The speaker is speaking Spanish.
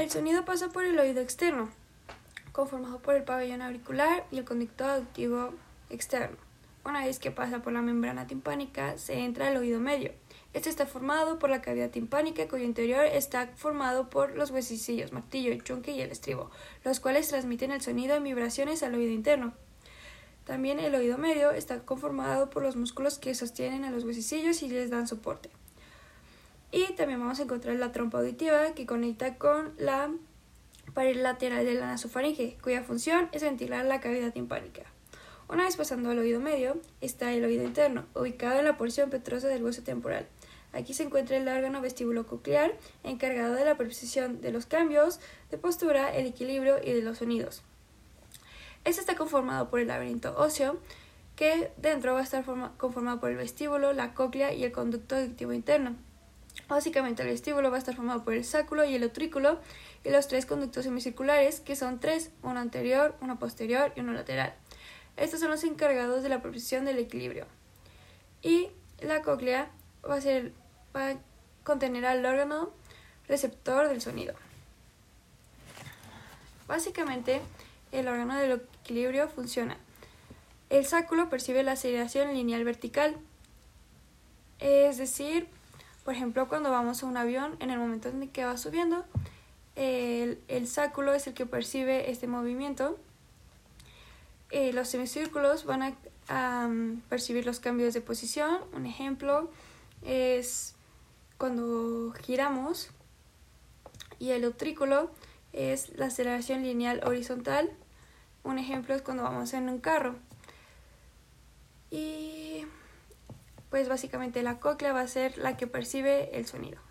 El sonido pasa por el oído externo, conformado por el pabellón auricular y el conducto auditivo externo. Una vez que pasa por la membrana timpánica, se entra al oído medio. Este está formado por la cavidad timpánica, cuyo interior está formado por los huesecillos, martillo, chunque y el estribo, los cuales transmiten el sonido en vibraciones al oído interno. También el oído medio está conformado por los músculos que sostienen a los huesecillos y les dan soporte. Y también vamos a encontrar la trompa auditiva que conecta con la pared lateral de la nasofaringe, cuya función es ventilar la cavidad timpánica. Una vez pasando al oído medio, está el oído interno, ubicado en la porción petrosa del hueso temporal. Aquí se encuentra el órgano vestíbulo-coclear, encargado de la percepción de los cambios de postura, el equilibrio y de los sonidos. Este está conformado por el laberinto óseo, que dentro va a estar conformado por el vestíbulo, la cóclea y el conducto auditivo interno. Básicamente el vestíbulo va a estar formado por el sáculo y el utrículo y los tres conductos semicirculares, que son tres, uno anterior, uno posterior y uno lateral. Estos son los encargados de la percepción del equilibrio. Y la cóclea va a, ser, va a contener al órgano receptor del sonido. Básicamente, el órgano del equilibrio funciona. El sáculo percibe la aceleración lineal vertical, es decir, por ejemplo, cuando vamos a un avión, en el momento en que va subiendo, el, el sáculo es el que percibe este movimiento eh, los semicírculos van a, percibir los cambios de posición. Un ejemplo es cuando giramos y el utrículo es la aceleración lineal horizontal. Un ejemplo es cuando vamos en un carro. Y pues básicamente la cóclea va a ser la que percibe el sonido.